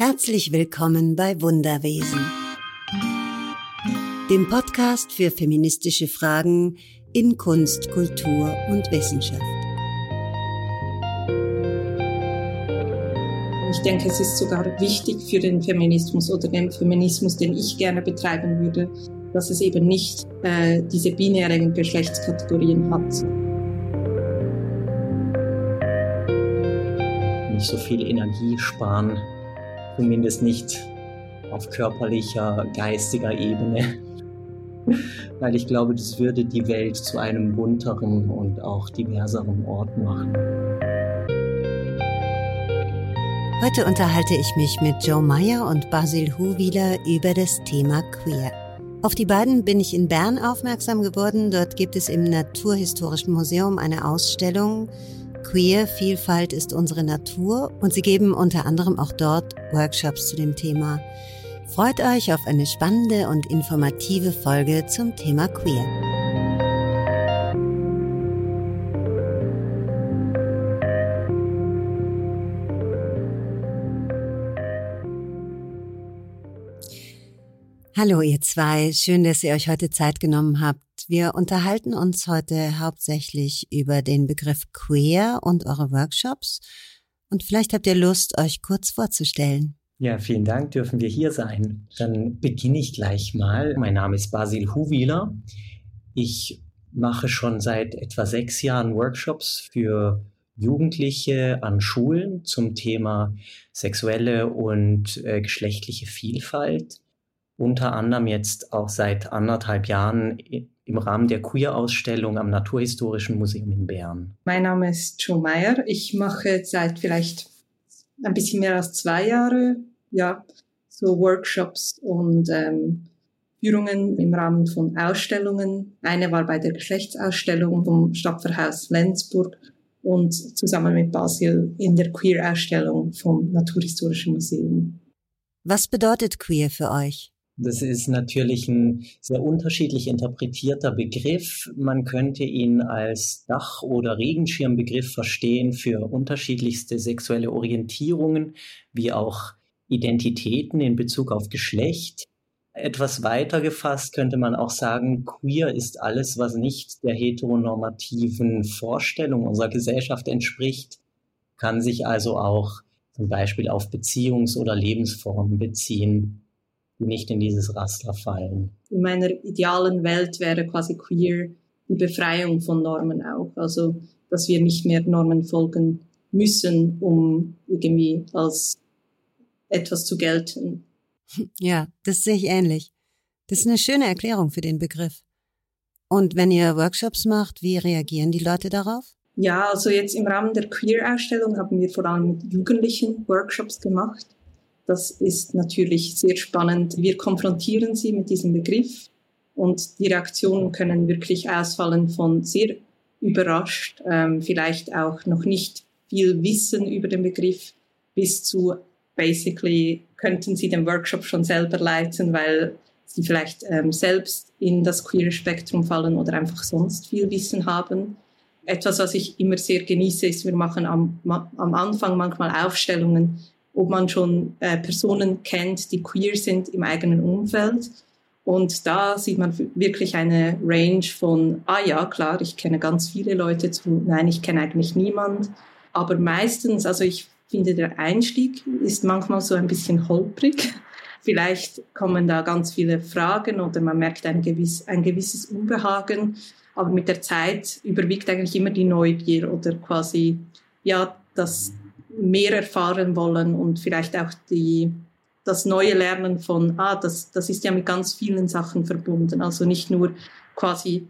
Herzlich willkommen bei Wunderwesen, dem Podcast für feministische Fragen in Kunst, Kultur und Wissenschaft. Ich denke, es ist sogar wichtig für den Feminismus oder den Feminismus, den ich gerne betreiben würde, dass es eben nicht äh, diese binären Geschlechtskategorien hat. Nicht so viel Energie sparen zumindest nicht auf körperlicher, geistiger Ebene. Weil ich glaube, das würde die Welt zu einem bunteren und auch diverseren Ort machen. Heute unterhalte ich mich mit Joe Meyer und Basil Huwiler über das Thema Queer. Auf die beiden bin ich in Bern aufmerksam geworden. Dort gibt es im Naturhistorischen Museum eine Ausstellung Queer Vielfalt ist unsere Natur und sie geben unter anderem auch dort Workshops zu dem Thema. Freut euch auf eine spannende und informative Folge zum Thema Queer. Hallo ihr zwei, schön, dass ihr euch heute Zeit genommen habt. Wir unterhalten uns heute hauptsächlich über den Begriff Queer und eure Workshops. Und vielleicht habt ihr Lust, euch kurz vorzustellen. Ja, vielen Dank, dürfen wir hier sein. Dann beginne ich gleich mal. Mein Name ist Basil Huwiler. Ich mache schon seit etwa sechs Jahren Workshops für Jugendliche an Schulen zum Thema sexuelle und äh, geschlechtliche Vielfalt unter anderem jetzt auch seit anderthalb Jahren im Rahmen der Queer-Ausstellung am Naturhistorischen Museum in Bern. Mein Name ist Joe Meyer. Ich mache seit vielleicht ein bisschen mehr als zwei Jahre, ja, so Workshops und ähm, Führungen im Rahmen von Ausstellungen. Eine war bei der Geschlechtsausstellung vom Stadtverhaus Lenzburg und zusammen mit Basil in der Queer-Ausstellung vom Naturhistorischen Museum. Was bedeutet queer für euch? Das ist natürlich ein sehr unterschiedlich interpretierter Begriff. Man könnte ihn als Dach- oder Regenschirmbegriff verstehen für unterschiedlichste sexuelle Orientierungen, wie auch Identitäten in Bezug auf Geschlecht. Etwas weiter gefasst könnte man auch sagen, queer ist alles, was nicht der heteronormativen Vorstellung unserer Gesellschaft entspricht, kann sich also auch zum Beispiel auf Beziehungs- oder Lebensformen beziehen nicht in dieses Raster fallen. In meiner idealen Welt wäre quasi queer die Befreiung von Normen auch. Also, dass wir nicht mehr Normen folgen müssen, um irgendwie als etwas zu gelten. Ja, das sehe ich ähnlich. Das ist eine schöne Erklärung für den Begriff. Und wenn ihr Workshops macht, wie reagieren die Leute darauf? Ja, also jetzt im Rahmen der Queer-Ausstellung haben wir vor allem mit Jugendlichen Workshops gemacht. Das ist natürlich sehr spannend. Wir konfrontieren sie mit diesem Begriff und die Reaktionen können wirklich ausfallen von sehr überrascht, ähm, vielleicht auch noch nicht viel Wissen über den Begriff bis zu basically könnten sie den Workshop schon selber leiten, weil sie vielleicht ähm, selbst in das queere Spektrum fallen oder einfach sonst viel Wissen haben. Etwas, was ich immer sehr genieße, ist, wir machen am, am Anfang manchmal Aufstellungen, ob man schon äh, Personen kennt, die queer sind im eigenen Umfeld. Und da sieht man wirklich eine Range von, ah ja, klar, ich kenne ganz viele Leute zu, nein, ich kenne eigentlich niemand. Aber meistens, also ich finde, der Einstieg ist manchmal so ein bisschen holprig. Vielleicht kommen da ganz viele Fragen oder man merkt ein, gewiss, ein gewisses Unbehagen. Aber mit der Zeit überwiegt eigentlich immer die Neugier oder quasi, ja, das, mehr erfahren wollen und vielleicht auch die, das neue Lernen von, ah, das, das ist ja mit ganz vielen Sachen verbunden. Also nicht nur quasi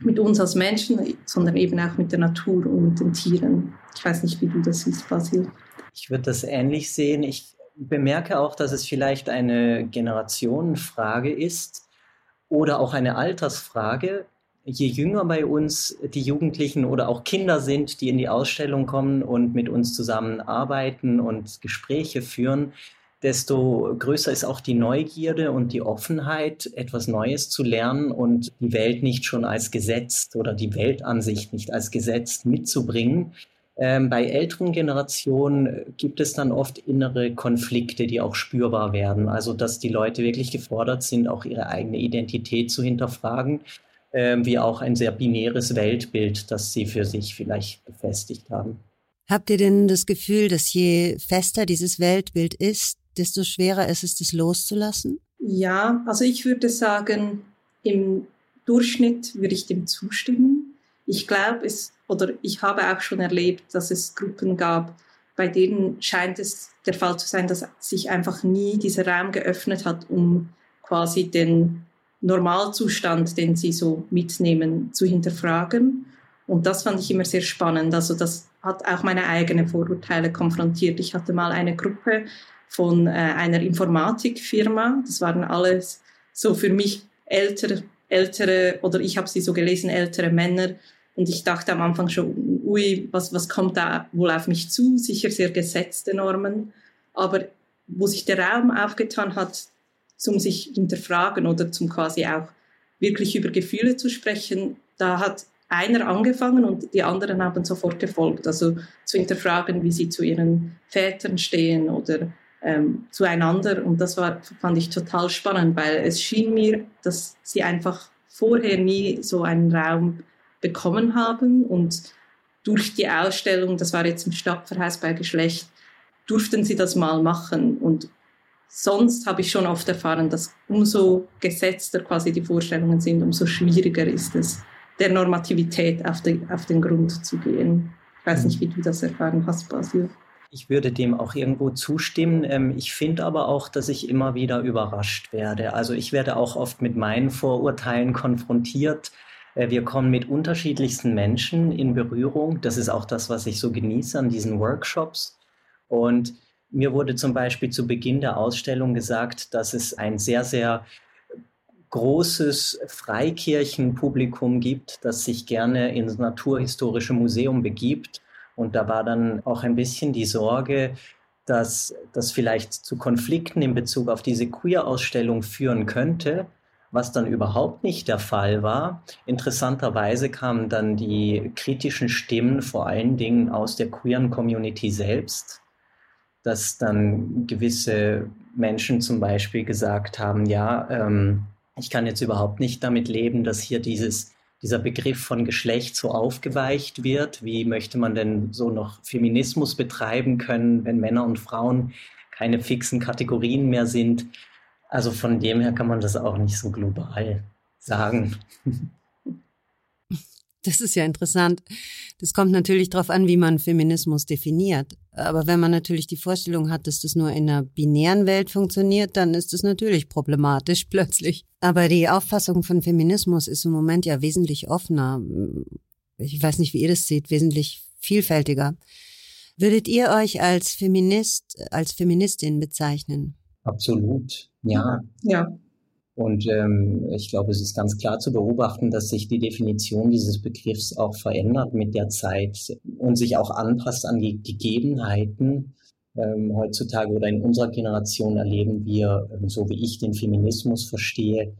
mit uns als Menschen, sondern eben auch mit der Natur und mit den Tieren. Ich weiß nicht, wie du das siehst, Basil. Ich würde das ähnlich sehen. Ich bemerke auch, dass es vielleicht eine Generationenfrage ist oder auch eine Altersfrage je jünger bei uns die Jugendlichen oder auch Kinder sind, die in die Ausstellung kommen und mit uns zusammenarbeiten und Gespräche führen, desto größer ist auch die Neugierde und die Offenheit, etwas Neues zu lernen und die Welt nicht schon als gesetzt oder die Weltansicht nicht als gesetzt mitzubringen. Ähm, bei älteren Generationen gibt es dann oft innere Konflikte, die auch spürbar werden. Also dass die Leute wirklich gefordert sind, auch ihre eigene Identität zu hinterfragen, äh, wie auch ein sehr binäres Weltbild, das sie für sich vielleicht befestigt haben. Habt ihr denn das Gefühl, dass je fester dieses Weltbild ist, desto schwerer ist es, das loszulassen? Ja, also ich würde sagen, im Durchschnitt würde ich dem zustimmen. Ich glaube, es oder ich habe auch schon erlebt, dass es Gruppen gab, bei denen scheint es der Fall zu sein, dass sich einfach nie dieser Raum geöffnet hat, um quasi den Normalzustand, den sie so mitnehmen, zu hinterfragen. Und das fand ich immer sehr spannend. Also das hat auch meine eigenen Vorurteile konfrontiert. Ich hatte mal eine Gruppe von äh, einer Informatikfirma. Das waren alles so für mich ältere, ältere oder ich habe sie so gelesen, ältere Männer, und ich dachte am Anfang schon, ui, was, was kommt da wohl auf mich zu? Sicher sehr gesetzte Normen. Aber wo sich der Raum aufgetan hat, zum sich hinterfragen oder zum quasi auch wirklich über Gefühle zu sprechen, da hat einer angefangen und die anderen haben sofort gefolgt. Also zu hinterfragen, wie sie zu ihren Vätern stehen oder ähm, zueinander. Und das war, fand ich total spannend, weil es schien mir, dass sie einfach vorher nie so einen Raum bekommen haben. Und durch die Ausstellung, das war jetzt im Stadtverhaus bei Geschlecht, durften sie das mal machen. Und sonst habe ich schon oft erfahren, dass umso gesetzter quasi die Vorstellungen sind, umso schwieriger ist es, der Normativität auf, die, auf den Grund zu gehen. Ich weiß nicht, wie du das erfahren hast, Basil. Ich würde dem auch irgendwo zustimmen. Ähm, ich finde aber auch, dass ich immer wieder überrascht werde. Also ich werde auch oft mit meinen Vorurteilen konfrontiert. Äh, wir kommen mit unterschiedlichsten Menschen in Berührung. Das ist auch das, was ich so genieße an diesen Workshops. Und mir wurde zum Beispiel zu Beginn der Ausstellung gesagt, dass es ein sehr, sehr großes Freikirchenpublikum gibt, das sich gerne ins Naturhistorische Museum begibt. Und da war dann auch ein bisschen die Sorge, dass das vielleicht zu Konflikten in Bezug auf diese Queer-Ausstellung führen könnte was dann überhaupt nicht der Fall war. Interessanterweise kamen dann die kritischen Stimmen vor allen Dingen aus der queeren Community selbst, dass dann gewisse Menschen zum Beispiel gesagt haben, ja, ähm, ich kann jetzt überhaupt nicht damit leben, dass hier dieses, dieser Begriff von Geschlecht so aufgeweicht wird. Wie möchte man denn so noch Feminismus betreiben können, wenn Männer und Frauen keine fixen Kategorien mehr sind? Also von dem her kann man das auch nicht so global sagen. Das ist ja interessant. Das kommt natürlich darauf an, wie man Feminismus definiert. Aber wenn man natürlich die Vorstellung hat, dass das nur in einer binären Welt funktioniert, dann ist das natürlich problematisch plötzlich. Aber die Auffassung von Feminismus ist im Moment ja wesentlich offener. Ich weiß nicht, wie ihr das seht, wesentlich vielfältiger. Würdet ihr euch als Feminist, als Feministin bezeichnen? Absolut, ja. Ja. Und ähm, ich glaube, es ist ganz klar zu beobachten, dass sich die Definition dieses Begriffs auch verändert mit der Zeit und sich auch anpasst an die Gegebenheiten. Ähm, heutzutage oder in unserer Generation erleben wir, ähm, so wie ich den Feminismus verstehe,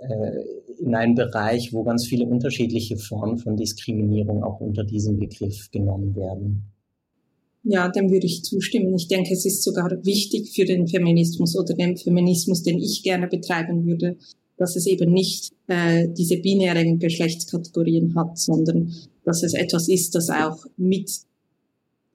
äh, in einem Bereich, wo ganz viele unterschiedliche Formen von Diskriminierung auch unter diesem Begriff genommen werden. Ja, dem würde ich zustimmen. Ich denke, es ist sogar wichtig für den Feminismus oder den Feminismus, den ich gerne betreiben würde, dass es eben nicht äh, diese binären Geschlechtskategorien hat, sondern dass es etwas ist, das auch mit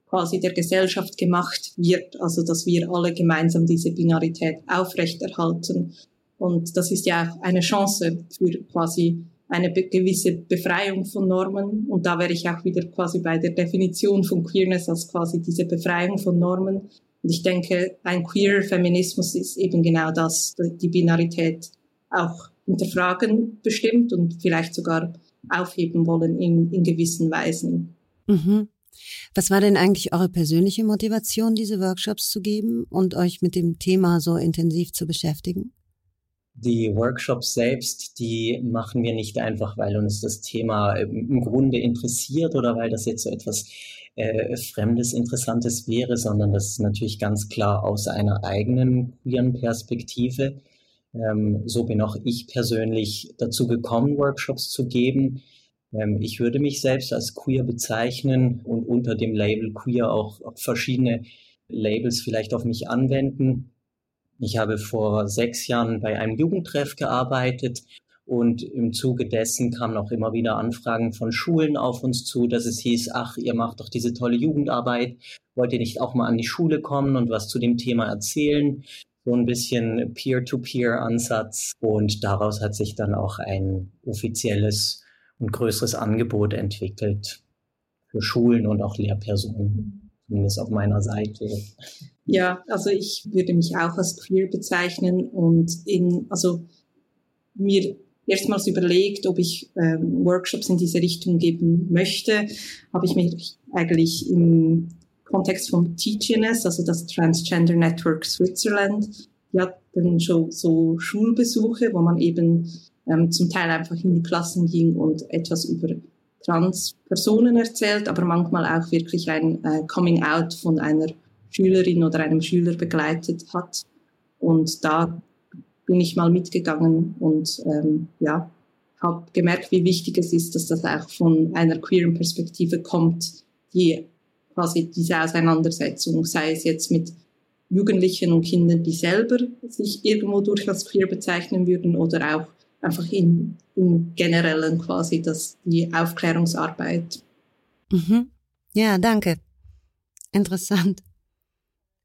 quasi der Gesellschaft gemacht wird, also dass wir alle gemeinsam diese Binarität aufrechterhalten. Und das ist ja auch eine Chance für quasi eine gewisse Befreiung von Normen. Und da wäre ich auch wieder quasi bei der Definition von Queerness als quasi diese Befreiung von Normen. Und ich denke, ein queer Feminismus ist eben genau das, die Binarität auch hinterfragen bestimmt und vielleicht sogar aufheben wollen in, in gewissen Weisen. Mhm. Was war denn eigentlich eure persönliche Motivation, diese Workshops zu geben und euch mit dem Thema so intensiv zu beschäftigen? Die Workshops selbst, die machen wir nicht einfach, weil uns das Thema im Grunde interessiert oder weil das jetzt so etwas äh, Fremdes, Interessantes wäre, sondern das ist natürlich ganz klar aus einer eigenen queeren Perspektive. Ähm, so bin auch ich persönlich dazu gekommen, Workshops zu geben. Ähm, ich würde mich selbst als queer bezeichnen und unter dem Label queer auch verschiedene Labels vielleicht auf mich anwenden. Ich habe vor sechs Jahren bei einem Jugendtreff gearbeitet und im Zuge dessen kamen auch immer wieder Anfragen von Schulen auf uns zu, dass es hieß, ach, ihr macht doch diese tolle Jugendarbeit, wollt ihr nicht auch mal an die Schule kommen und was zu dem Thema erzählen? So ein bisschen Peer-to-Peer-Ansatz und daraus hat sich dann auch ein offizielles und größeres Angebot entwickelt für Schulen und auch Lehrpersonen, zumindest auf meiner Seite. Ja, also ich würde mich auch als queer bezeichnen und in, also mir erstmals überlegt, ob ich ähm, Workshops in diese Richtung geben möchte, habe ich mich eigentlich im Kontext von TGNS, also das Transgender Network Switzerland, die hatten schon so Schulbesuche, wo man eben ähm, zum Teil einfach in die Klassen ging und etwas über Transpersonen erzählt, aber manchmal auch wirklich ein äh, Coming Out von einer Schülerin oder einem Schüler begleitet hat. Und da bin ich mal mitgegangen und ähm, ja, habe gemerkt, wie wichtig es ist, dass das auch von einer queeren Perspektive kommt, die quasi diese Auseinandersetzung, sei es jetzt mit Jugendlichen und Kindern, die selber sich irgendwo durchaus queer bezeichnen würden oder auch einfach in, im Generellen quasi, dass die Aufklärungsarbeit. Mhm. Ja, danke. Interessant.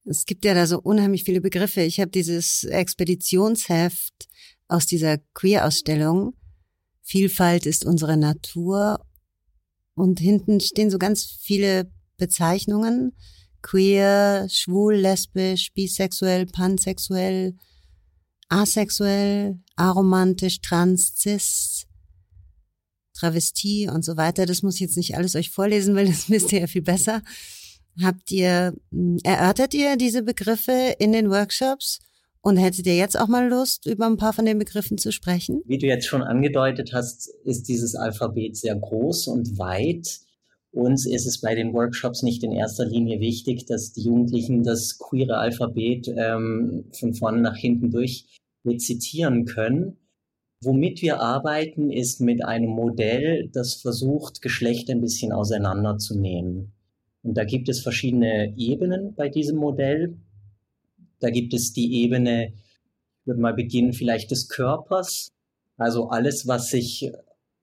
Es gibt ja da so unheimlich viele Begriffe. Ich habe dieses Expeditionsheft aus dieser Queer-Ausstellung. Vielfalt ist unsere Natur. Und hinten stehen so ganz viele Bezeichnungen. Queer, schwul, lesbisch, bisexuell, pansexuell, asexuell, aromantisch, trans, cis, Travestie und so weiter. Das muss ich jetzt nicht alles euch vorlesen, weil das wisst ihr ja viel besser. Habt ihr, hm, erörtert ihr diese Begriffe in den Workshops? Und hättet ihr jetzt auch mal Lust, über ein paar von den Begriffen zu sprechen? Wie du jetzt schon angedeutet hast, ist dieses Alphabet sehr groß und weit. Uns ist es bei den Workshops nicht in erster Linie wichtig, dass die Jugendlichen das queere Alphabet ähm, von vorne nach hinten durch rezitieren können. Womit wir arbeiten, ist mit einem Modell, das versucht, Geschlechter ein bisschen auseinanderzunehmen. Und da gibt es verschiedene Ebenen bei diesem Modell. Da gibt es die Ebene, ich würde mal beginnen, vielleicht des Körpers. Also alles, was sich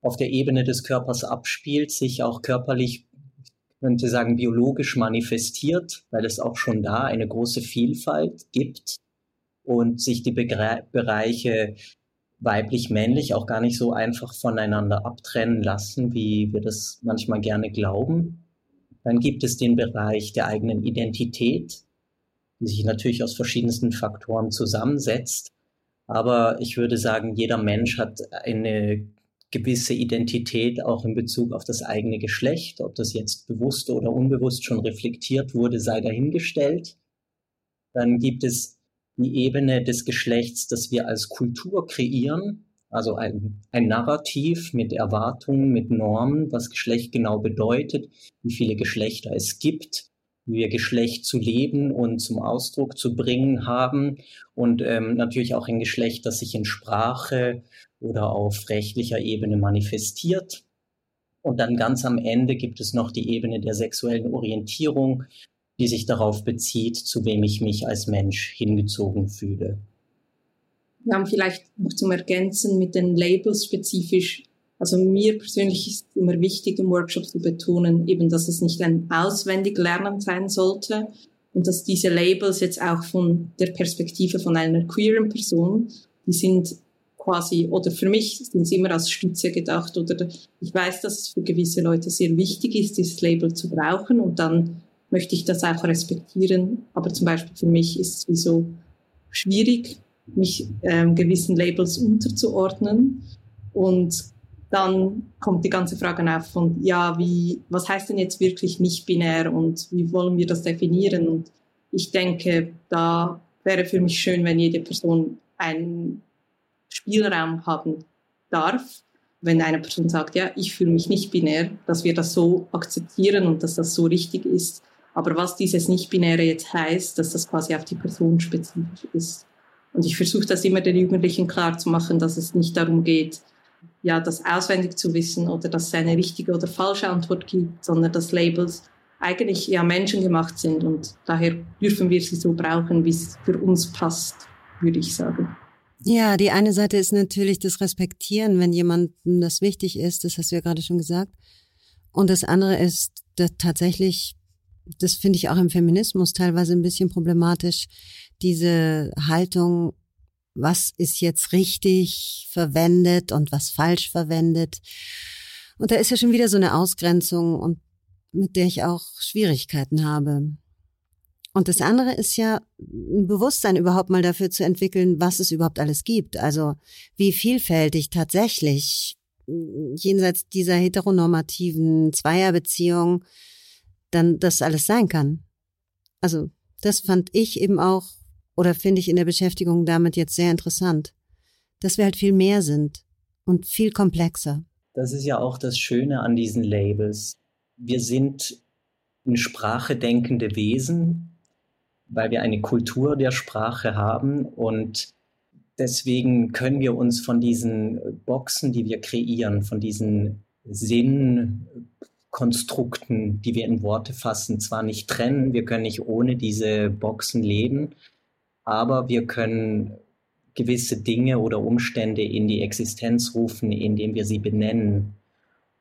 auf der Ebene des Körpers abspielt, sich auch körperlich, ich könnte sagen, biologisch manifestiert, weil es auch schon da eine große Vielfalt gibt und sich die Begre Bereiche weiblich-männlich auch gar nicht so einfach voneinander abtrennen lassen, wie wir das manchmal gerne glauben. Dann gibt es den Bereich der eigenen Identität, die sich natürlich aus verschiedensten Faktoren zusammensetzt. Aber ich würde sagen, jeder Mensch hat eine gewisse Identität auch in Bezug auf das eigene Geschlecht. Ob das jetzt bewusst oder unbewusst schon reflektiert wurde, sei dahingestellt. Dann gibt es die Ebene des Geschlechts, das wir als Kultur kreieren. Also ein, ein Narrativ mit Erwartungen, mit Normen, was Geschlecht genau bedeutet, wie viele Geschlechter es gibt, wie wir Geschlecht zu leben und zum Ausdruck zu bringen haben und ähm, natürlich auch ein Geschlecht, das sich in Sprache oder auf rechtlicher Ebene manifestiert. Und dann ganz am Ende gibt es noch die Ebene der sexuellen Orientierung, die sich darauf bezieht, zu wem ich mich als Mensch hingezogen fühle. Wir haben vielleicht noch zum Ergänzen mit den Labels spezifisch. Also mir persönlich ist immer wichtig, im Workshop zu betonen, eben, dass es nicht ein auswendig Lernen sein sollte und dass diese Labels jetzt auch von der Perspektive von einer queeren Person, die sind quasi, oder für mich sind sie immer als Stütze gedacht oder ich weiß, dass es für gewisse Leute sehr wichtig ist, dieses Label zu brauchen und dann möchte ich das auch respektieren. Aber zum Beispiel für mich ist es wie so schwierig, mich ähm, gewissen Labels unterzuordnen. Und dann kommt die ganze Frage auf von, ja, wie, was heißt denn jetzt wirklich nicht binär und wie wollen wir das definieren? Und ich denke, da wäre für mich schön, wenn jede Person einen Spielraum haben darf. Wenn eine Person sagt, ja, ich fühle mich nicht binär, dass wir das so akzeptieren und dass das so richtig ist. Aber was dieses Nicht-Binäre jetzt heißt, dass das quasi auf die Person spezifisch ist. Und ich versuche das immer den Jugendlichen klar zu machen, dass es nicht darum geht, ja, das auswendig zu wissen oder dass es eine richtige oder falsche Antwort gibt, sondern dass Labels eigentlich ja menschengemacht sind und daher dürfen wir sie so brauchen, wie es für uns passt, würde ich sagen. Ja, die eine Seite ist natürlich das Respektieren, wenn jemandem das wichtig ist, das hast du ja gerade schon gesagt. Und das andere ist dass tatsächlich, das finde ich auch im Feminismus teilweise ein bisschen problematisch, diese Haltung, was ist jetzt richtig verwendet und was falsch verwendet. Und da ist ja schon wieder so eine Ausgrenzung und mit der ich auch Schwierigkeiten habe. Und das andere ist ja, ein Bewusstsein überhaupt mal dafür zu entwickeln, was es überhaupt alles gibt. Also wie vielfältig tatsächlich jenseits dieser heteronormativen Zweierbeziehung dann das alles sein kann. Also das fand ich eben auch oder finde ich in der Beschäftigung damit jetzt sehr interessant, dass wir halt viel mehr sind und viel komplexer. Das ist ja auch das Schöne an diesen Labels. Wir sind in Sprache denkende Wesen, weil wir eine Kultur der Sprache haben und deswegen können wir uns von diesen Boxen, die wir kreieren, von diesen Sinnkonstrukten, die wir in Worte fassen, zwar nicht trennen, wir können nicht ohne diese Boxen leben, aber wir können gewisse Dinge oder Umstände in die Existenz rufen, indem wir sie benennen.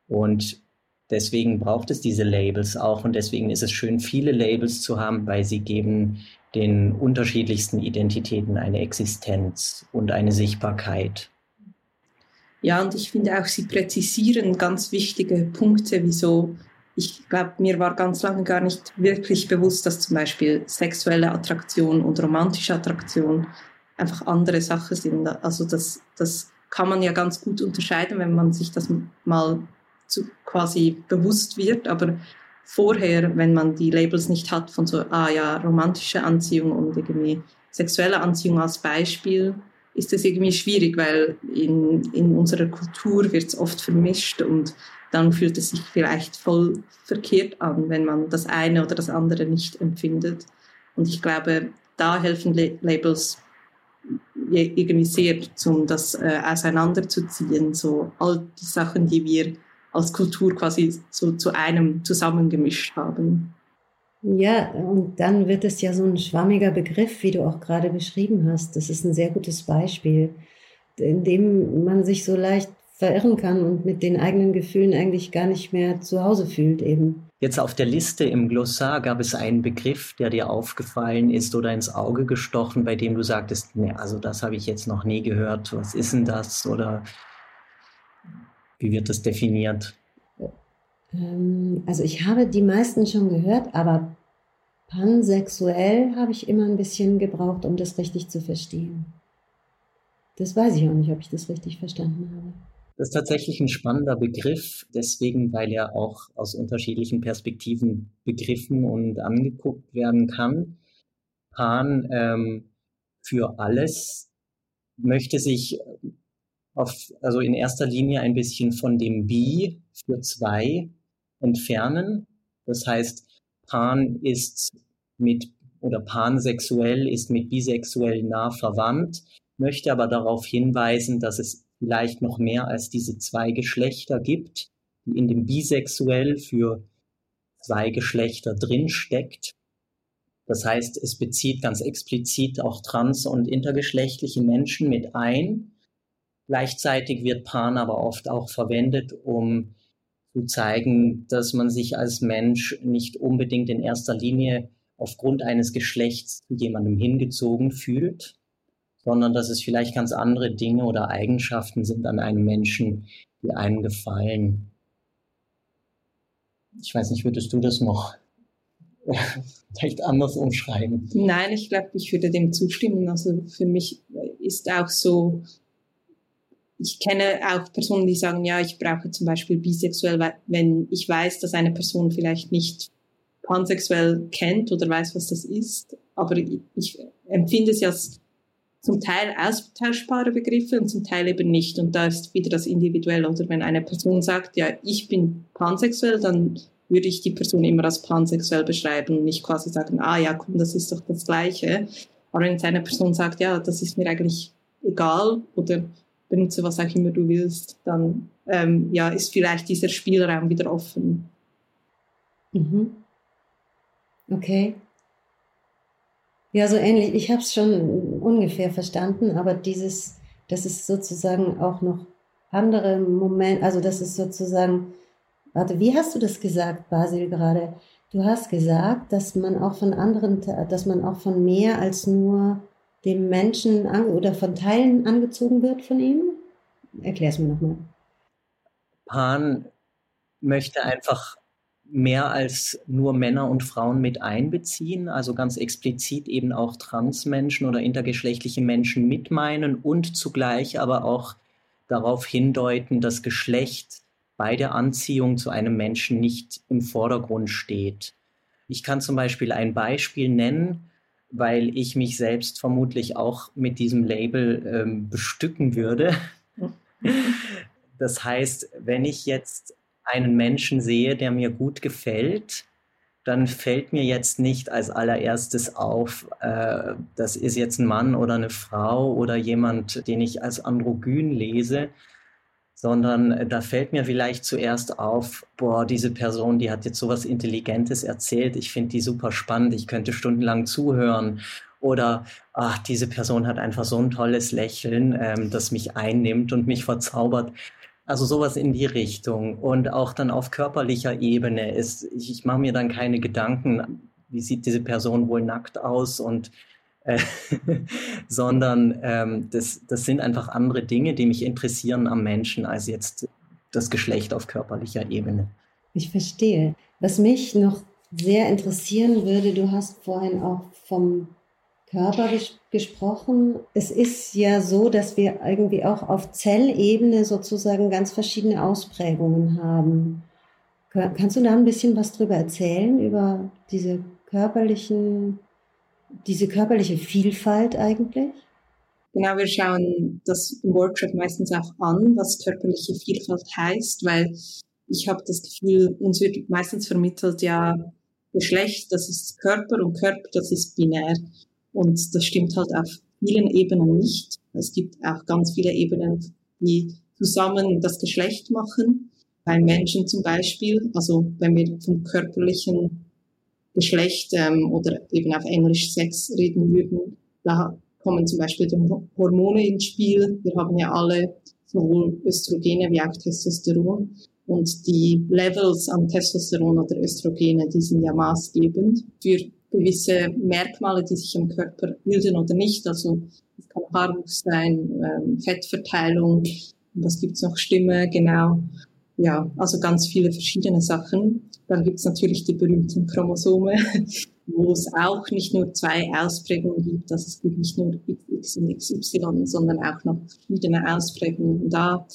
Und deswegen braucht es diese Labels auch und deswegen ist es schön, viele Labels zu haben, weil sie geben den unterschiedlichsten Identitäten eine Existenz und eine Sichtbarkeit. Ja, und ich finde auch, Sie präzisieren ganz wichtige Punkte, wieso ich glaube, mir war ganz lange gar nicht wirklich bewusst, dass zum Beispiel sexuelle Attraktion und romantische Attraktion einfach andere Sachen sind. Also das, das kann man ja ganz gut unterscheiden, wenn man sich das mal zu, quasi bewusst wird. Aber vorher, wenn man die Labels nicht hat von so, ah ja, romantische Anziehung und irgendwie sexuelle Anziehung als Beispiel, ist das irgendwie schwierig, weil in, in unserer Kultur wird es oft vermischt und dann fühlt es sich vielleicht voll verkehrt an, wenn man das eine oder das andere nicht empfindet. Und ich glaube, da helfen Labels irgendwie sehr, um das äh, auseinanderzuziehen, so all die Sachen, die wir als Kultur quasi so zu einem zusammengemischt haben. Ja, und dann wird es ja so ein schwammiger Begriff, wie du auch gerade beschrieben hast. Das ist ein sehr gutes Beispiel, in dem man sich so leicht verirren kann und mit den eigenen Gefühlen eigentlich gar nicht mehr zu Hause fühlt eben. Jetzt auf der Liste im Glossar gab es einen Begriff, der dir aufgefallen ist oder ins Auge gestochen, bei dem du sagtest, nee, also das habe ich jetzt noch nie gehört. Was ist denn das? Oder wie wird das definiert? Ähm, also ich habe die meisten schon gehört, aber pansexuell habe ich immer ein bisschen gebraucht, um das richtig zu verstehen. Das weiß ich auch nicht, ob ich das richtig verstanden habe. Das ist tatsächlich ein spannender Begriff, deswegen, weil er auch aus unterschiedlichen Perspektiven begriffen und angeguckt werden kann. Pan ähm, für alles möchte sich auf, also in erster Linie ein bisschen von dem Bi für zwei entfernen. Das heißt, Pan ist mit oder pansexuell ist mit bisexuell nah verwandt, möchte aber darauf hinweisen, dass es vielleicht noch mehr als diese zwei Geschlechter gibt, die in dem bisexuell für zwei Geschlechter drinsteckt. Das heißt, es bezieht ganz explizit auch trans- und intergeschlechtliche Menschen mit ein Gleichzeitig wird Pan aber oft auch verwendet, um zu zeigen, dass man sich als Mensch nicht unbedingt in erster Linie aufgrund eines Geschlechts zu jemandem hingezogen fühlt, sondern dass es vielleicht ganz andere Dinge oder Eigenschaften sind an einem Menschen, die einem gefallen. Ich weiß nicht, würdest du das noch vielleicht anders umschreiben? Nein, ich glaube, ich würde dem zustimmen. Also für mich ist auch so, ich kenne auch Personen, die sagen, ja, ich brauche zum Beispiel bisexuell, wenn ich weiß, dass eine Person vielleicht nicht pansexuell kennt oder weiß, was das ist. Aber ich empfinde es ja zum Teil austauschbare Begriffe und zum Teil eben nicht. Und da ist wieder das Individuelle. Oder wenn eine Person sagt, ja, ich bin pansexuell, dann würde ich die Person immer als pansexuell beschreiben und nicht quasi sagen, ah ja, komm, das ist doch das Gleiche. Aber wenn jetzt eine Person sagt, ja, das ist mir eigentlich egal oder benutze was auch immer du willst, dann ähm, ja, ist vielleicht dieser Spielraum wieder offen. Mhm. Okay. Ja, so ähnlich. Ich habe es schon ungefähr verstanden, aber dieses, das ist sozusagen auch noch andere Momente, also das ist sozusagen, warte, wie hast du das gesagt, Basil, gerade? Du hast gesagt, dass man auch von anderen, dass man auch von mehr als nur dem Menschen oder von Teilen angezogen wird von ihm? Erklär es mir nochmal. Pan möchte einfach mehr als nur Männer und Frauen mit einbeziehen, also ganz explizit eben auch Transmenschen oder intergeschlechtliche Menschen mit meinen und zugleich aber auch darauf hindeuten, dass Geschlecht bei der Anziehung zu einem Menschen nicht im Vordergrund steht. Ich kann zum Beispiel ein Beispiel nennen, weil ich mich selbst vermutlich auch mit diesem Label ähm, bestücken würde. Das heißt, wenn ich jetzt einen Menschen sehe, der mir gut gefällt, dann fällt mir jetzt nicht als allererstes auf, äh, das ist jetzt ein Mann oder eine Frau oder jemand, den ich als androgyn lese, sondern da fällt mir vielleicht zuerst auf, boah, diese Person, die hat jetzt sowas Intelligentes erzählt, ich finde die super spannend, ich könnte stundenlang zuhören. Oder, ach, diese Person hat einfach so ein tolles Lächeln, ähm, das mich einnimmt und mich verzaubert. Also sowas in die Richtung. Und auch dann auf körperlicher Ebene ist, ich, ich mache mir dann keine Gedanken, wie sieht diese Person wohl nackt aus und sondern ähm, das, das sind einfach andere Dinge, die mich interessieren am Menschen, als jetzt das Geschlecht auf körperlicher Ebene. Ich verstehe. Was mich noch sehr interessieren würde, du hast vorhin auch vom Körper ges gesprochen. Es ist ja so, dass wir irgendwie auch auf Zellebene sozusagen ganz verschiedene Ausprägungen haben. Kannst du da ein bisschen was drüber erzählen, über diese körperlichen, diese körperliche Vielfalt eigentlich? Genau, wir schauen das im Workshop meistens auch an, was körperliche Vielfalt heißt, weil ich habe das Gefühl, uns wird meistens vermittelt, ja, Geschlecht, das ist Körper und Körper, das ist binär. Und das stimmt halt auf vielen Ebenen nicht. Es gibt auch ganz viele Ebenen, die zusammen das Geschlecht machen. Bei Menschen zum Beispiel, also wenn wir vom körperlichen Geschlecht ähm, oder eben auf Englisch Sex reden würden, da kommen zum Beispiel die Hormone ins Spiel. Wir haben ja alle sowohl Östrogene wie auch Testosteron. Und die Levels an Testosteron oder Östrogene, die sind ja maßgebend für gewisse Merkmale, die sich im Körper bilden oder nicht. Also es kann Haarwuchs sein, ähm, Fettverteilung, was gibt's noch, Stimme, genau. Ja, also ganz viele verschiedene Sachen. Dann gibt's natürlich die berühmten Chromosome, wo es auch nicht nur zwei Ausprägungen gibt, also es gibt nicht nur XX und XY, sondern auch noch verschiedene Ausprägungen. Da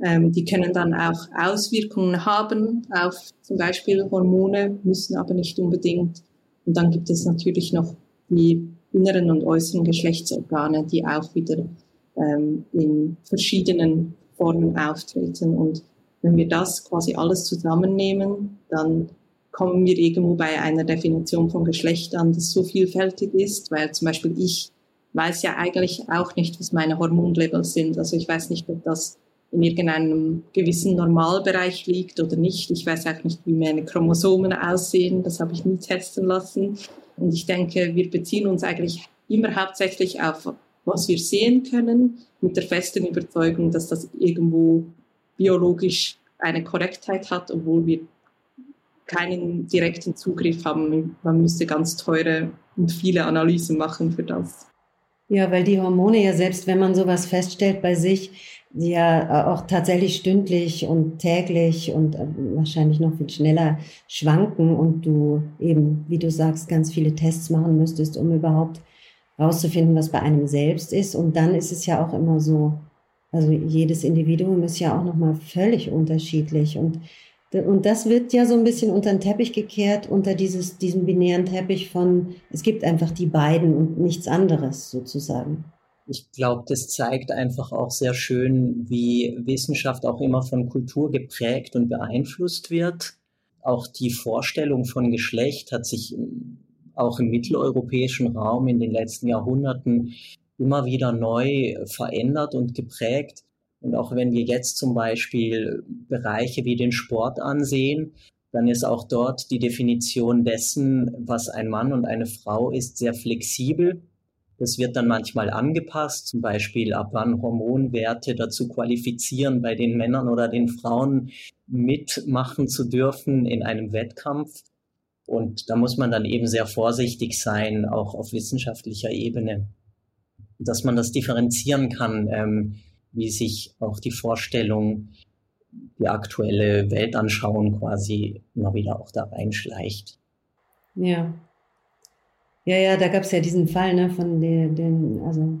ähm, die können dann auch Auswirkungen haben auf zum Beispiel Hormone, müssen aber nicht unbedingt und dann gibt es natürlich noch die inneren und äußeren Geschlechtsorgane, die auch wieder ähm, in verschiedenen Formen auftreten. Und wenn wir das quasi alles zusammennehmen, dann kommen wir irgendwo bei einer Definition von Geschlecht an, das so vielfältig ist, weil zum Beispiel ich weiß ja eigentlich auch nicht, was meine Hormonlevels sind. Also ich weiß nicht, ob das in irgendeinem gewissen Normalbereich liegt oder nicht. Ich weiß auch nicht, wie meine Chromosomen aussehen. Das habe ich nie testen lassen. Und ich denke, wir beziehen uns eigentlich immer hauptsächlich auf, was wir sehen können, mit der festen Überzeugung, dass das irgendwo biologisch eine Korrektheit hat, obwohl wir keinen direkten Zugriff haben. Man müsste ganz teure und viele Analysen machen für das. Ja, weil die Hormone ja selbst, wenn man sowas feststellt bei sich, ja auch tatsächlich stündlich und täglich und äh, wahrscheinlich noch viel schneller schwanken und du eben, wie du sagst, ganz viele Tests machen müsstest, um überhaupt rauszufinden, was bei einem selbst ist. Und dann ist es ja auch immer so, also jedes Individuum ist ja auch nochmal völlig unterschiedlich und und das wird ja so ein bisschen unter den Teppich gekehrt, unter dieses, diesen binären Teppich von, es gibt einfach die beiden und nichts anderes sozusagen. Ich glaube, das zeigt einfach auch sehr schön, wie Wissenschaft auch immer von Kultur geprägt und beeinflusst wird. Auch die Vorstellung von Geschlecht hat sich auch im mitteleuropäischen Raum in den letzten Jahrhunderten immer wieder neu verändert und geprägt. Und auch wenn wir jetzt zum Beispiel Bereiche wie den Sport ansehen, dann ist auch dort die Definition dessen, was ein Mann und eine Frau ist, sehr flexibel. Das wird dann manchmal angepasst, zum Beispiel ab wann Hormonwerte dazu qualifizieren, bei den Männern oder den Frauen mitmachen zu dürfen in einem Wettkampf. Und da muss man dann eben sehr vorsichtig sein, auch auf wissenschaftlicher Ebene, dass man das differenzieren kann, ähm, wie sich auch die Vorstellung, die aktuelle Weltanschauung quasi immer wieder auch da reinschleicht. Ja, ja, ja, da gab es ja diesen Fall ne, von den, den, also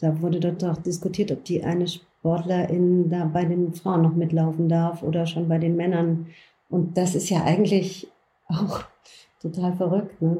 da wurde dort auch diskutiert, ob die eine Sportlerin da bei den Frauen noch mitlaufen darf oder schon bei den Männern. Und das ist ja eigentlich auch total verrückt, ne?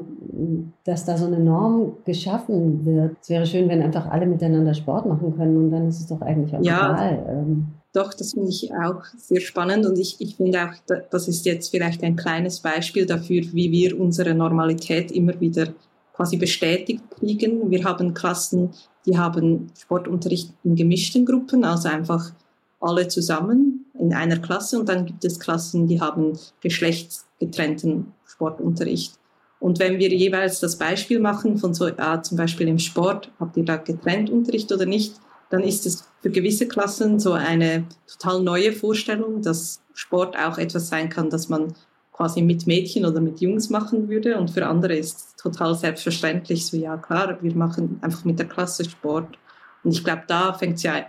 dass da so eine Norm geschaffen wird. Es wäre schön, wenn einfach alle miteinander Sport machen können und dann ist es doch eigentlich auch ja. egal. Ähm, doch, das finde ich auch sehr spannend und ich, ich finde auch, das ist jetzt vielleicht ein kleines Beispiel dafür, wie wir unsere Normalität immer wieder quasi bestätigt kriegen. Wir haben Klassen, die haben Sportunterricht in gemischten Gruppen, also einfach alle zusammen in einer Klasse und dann gibt es Klassen, die haben geschlechtsgetrennten Sportunterricht. Und wenn wir jeweils das Beispiel machen von so, ah, zum Beispiel im Sport, habt ihr da getrennt Unterricht oder nicht, dann ist es für gewisse Klassen so eine total neue Vorstellung, dass Sport auch etwas sein kann, das man quasi mit Mädchen oder mit Jungs machen würde. Und für andere ist es total selbstverständlich, so ja klar, wir machen einfach mit der Klasse Sport. Und ich glaube, da fängt es ja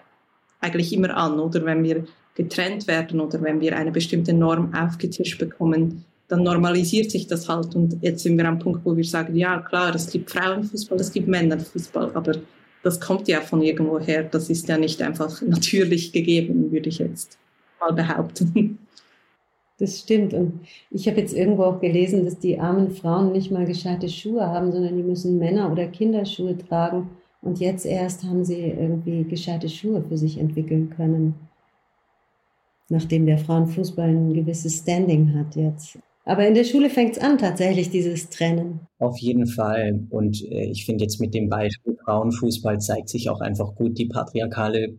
eigentlich immer an, oder wenn wir getrennt werden oder wenn wir eine bestimmte Norm aufgetischt bekommen, dann normalisiert sich das halt. Und jetzt sind wir am Punkt, wo wir sagen, ja klar, es gibt Frauenfußball, es gibt Männerfußball, aber das kommt ja von irgendwo her. Das ist ja nicht einfach natürlich gegeben, würde ich jetzt mal behaupten. Das stimmt. Und ich habe jetzt irgendwo auch gelesen, dass die armen Frauen nicht mal gescheite Schuhe haben, sondern die müssen Männer- oder Kinderschuhe tragen. Und jetzt erst haben sie irgendwie gescheite Schuhe für sich entwickeln können. Nachdem der Frauenfußball ein gewisses Standing hat jetzt. Aber in der Schule fängt es an, tatsächlich dieses Trennen. Auf jeden Fall. Und äh, ich finde jetzt mit dem Beispiel Frauenfußball zeigt sich auch einfach gut die patriarchale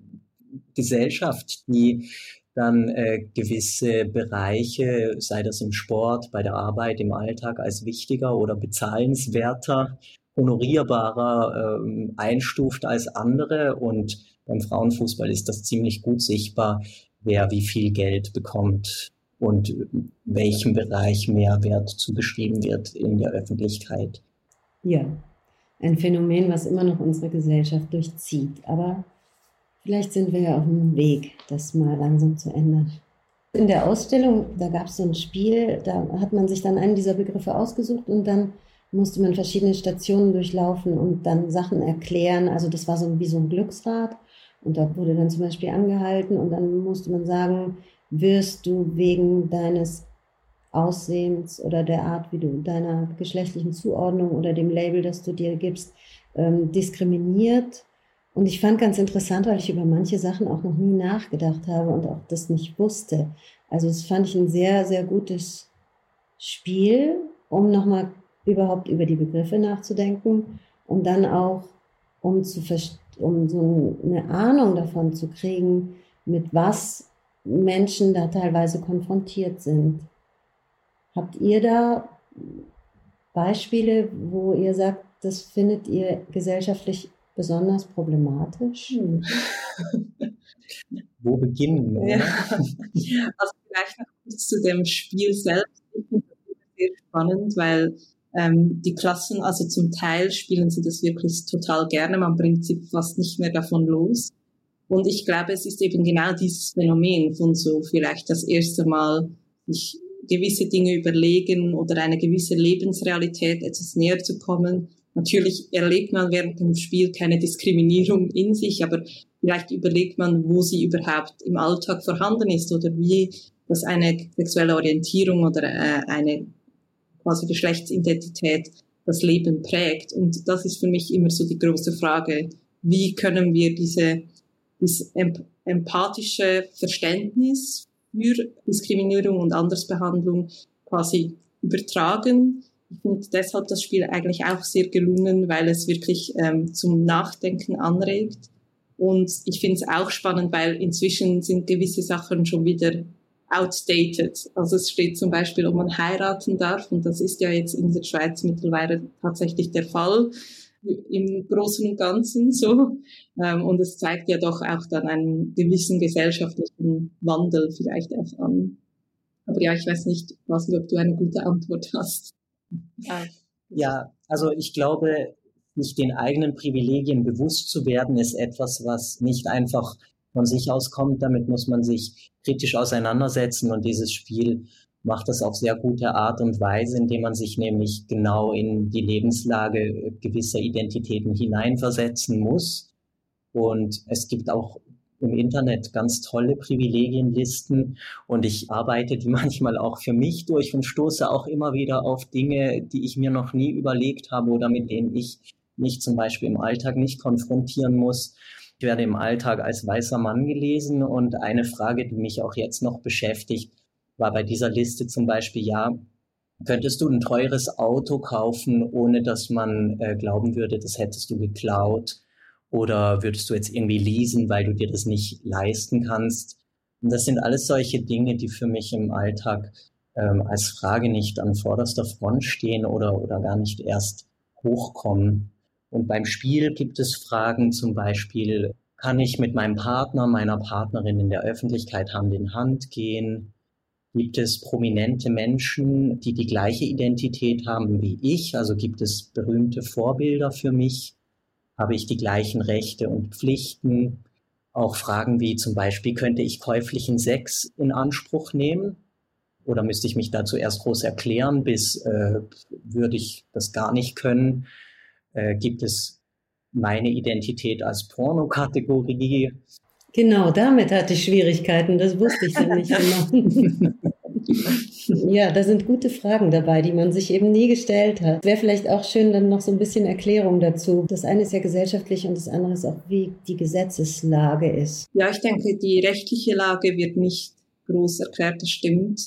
Gesellschaft, die dann äh, gewisse Bereiche, sei das im Sport, bei der Arbeit, im Alltag, als wichtiger oder bezahlenswerter, honorierbarer ähm, einstuft als andere. Und beim Frauenfußball ist das ziemlich gut sichtbar, wer wie viel Geld bekommt und welchem Bereich Mehrwert zugeschrieben wird in der Öffentlichkeit. Ja, ein Phänomen, was immer noch unsere Gesellschaft durchzieht. Aber vielleicht sind wir ja auf dem Weg, das mal langsam zu ändern. In der Ausstellung, da gab es so ein Spiel, da hat man sich dann einen dieser Begriffe ausgesucht und dann musste man verschiedene Stationen durchlaufen und dann Sachen erklären. Also das war so wie so ein Glücksrad. Und da wurde dann zum Beispiel angehalten und dann musste man sagen, wirst du wegen deines Aussehens oder der Art, wie du deiner geschlechtlichen Zuordnung oder dem Label, das du dir gibst, ähm, diskriminiert. Und ich fand ganz interessant, weil ich über manche Sachen auch noch nie nachgedacht habe und auch das nicht wusste. Also das fand ich ein sehr, sehr gutes Spiel, um nochmal überhaupt über die Begriffe nachzudenken und dann auch, um, zu um so eine Ahnung davon zu kriegen, mit was Menschen da teilweise konfrontiert sind. Habt ihr da Beispiele, wo ihr sagt, das findet ihr gesellschaftlich besonders problematisch? Hm. wo beginnen wir? Ja. Also vielleicht noch zu dem Spiel selbst. Ich finde das sehr spannend, weil ähm, die Klassen, also zum Teil spielen sie das wirklich total gerne. Man bringt sie fast nicht mehr davon los. Und ich glaube, es ist eben genau dieses Phänomen von so vielleicht das erste Mal sich gewisse Dinge überlegen oder eine gewisse Lebensrealität etwas näher zu kommen. Natürlich erlebt man während dem Spiel keine Diskriminierung in sich, aber vielleicht überlegt man, wo sie überhaupt im Alltag vorhanden ist oder wie das eine sexuelle Orientierung oder äh, eine quasi Geschlechtsidentität das Leben prägt. Und das ist für mich immer so die große Frage, wie können wir diese das empathische Verständnis für Diskriminierung und Andersbehandlung quasi übertragen. Ich finde deshalb das Spiel eigentlich auch sehr gelungen, weil es wirklich ähm, zum Nachdenken anregt Und ich finde es auch spannend, weil inzwischen sind gewisse Sachen schon wieder outdated. Also es steht zum Beispiel, ob man heiraten darf und das ist ja jetzt in der Schweiz mittlerweile tatsächlich der Fall im Großen und Ganzen so. Ähm, und es zeigt ja doch auch dann einen gewissen gesellschaftlichen Wandel vielleicht auch an. Aber ja, ich weiß nicht, was, ob du eine gute Antwort hast. Ja, also ich glaube, sich den eigenen Privilegien bewusst zu werden, ist etwas, was nicht einfach von sich aus kommt. Damit muss man sich kritisch auseinandersetzen und dieses Spiel macht das auf sehr gute Art und Weise, indem man sich nämlich genau in die Lebenslage gewisser Identitäten hineinversetzen muss. Und es gibt auch im Internet ganz tolle Privilegienlisten und ich arbeite die manchmal auch für mich durch und stoße auch immer wieder auf Dinge, die ich mir noch nie überlegt habe oder mit denen ich mich zum Beispiel im Alltag nicht konfrontieren muss. Ich werde im Alltag als weißer Mann gelesen und eine Frage, die mich auch jetzt noch beschäftigt, war bei dieser Liste zum Beispiel, ja, könntest du ein teures Auto kaufen, ohne dass man äh, glauben würde, das hättest du geklaut? Oder würdest du jetzt irgendwie leasen, weil du dir das nicht leisten kannst? Und das sind alles solche Dinge, die für mich im Alltag ähm, als Frage nicht an vorderster Front stehen oder, oder gar nicht erst hochkommen. Und beim Spiel gibt es Fragen zum Beispiel, kann ich mit meinem Partner, meiner Partnerin in der Öffentlichkeit Hand in Hand gehen? Gibt es prominente Menschen, die die gleiche Identität haben wie ich? Also gibt es berühmte Vorbilder für mich? Habe ich die gleichen Rechte und Pflichten? Auch Fragen wie zum Beispiel, könnte ich käuflichen Sex in Anspruch nehmen? Oder müsste ich mich dazu erst groß erklären, bis äh, würde ich das gar nicht können? Äh, gibt es meine Identität als Pornokategorie? Genau, damit hatte ich Schwierigkeiten, das wusste ich dann nicht genau. ja, da sind gute Fragen dabei, die man sich eben nie gestellt hat. Wäre vielleicht auch schön, dann noch so ein bisschen Erklärung dazu. Das eine ist ja gesellschaftlich und das andere ist auch, wie die Gesetzeslage ist. Ja, ich denke, die rechtliche Lage wird nicht groß erklärt, das stimmt.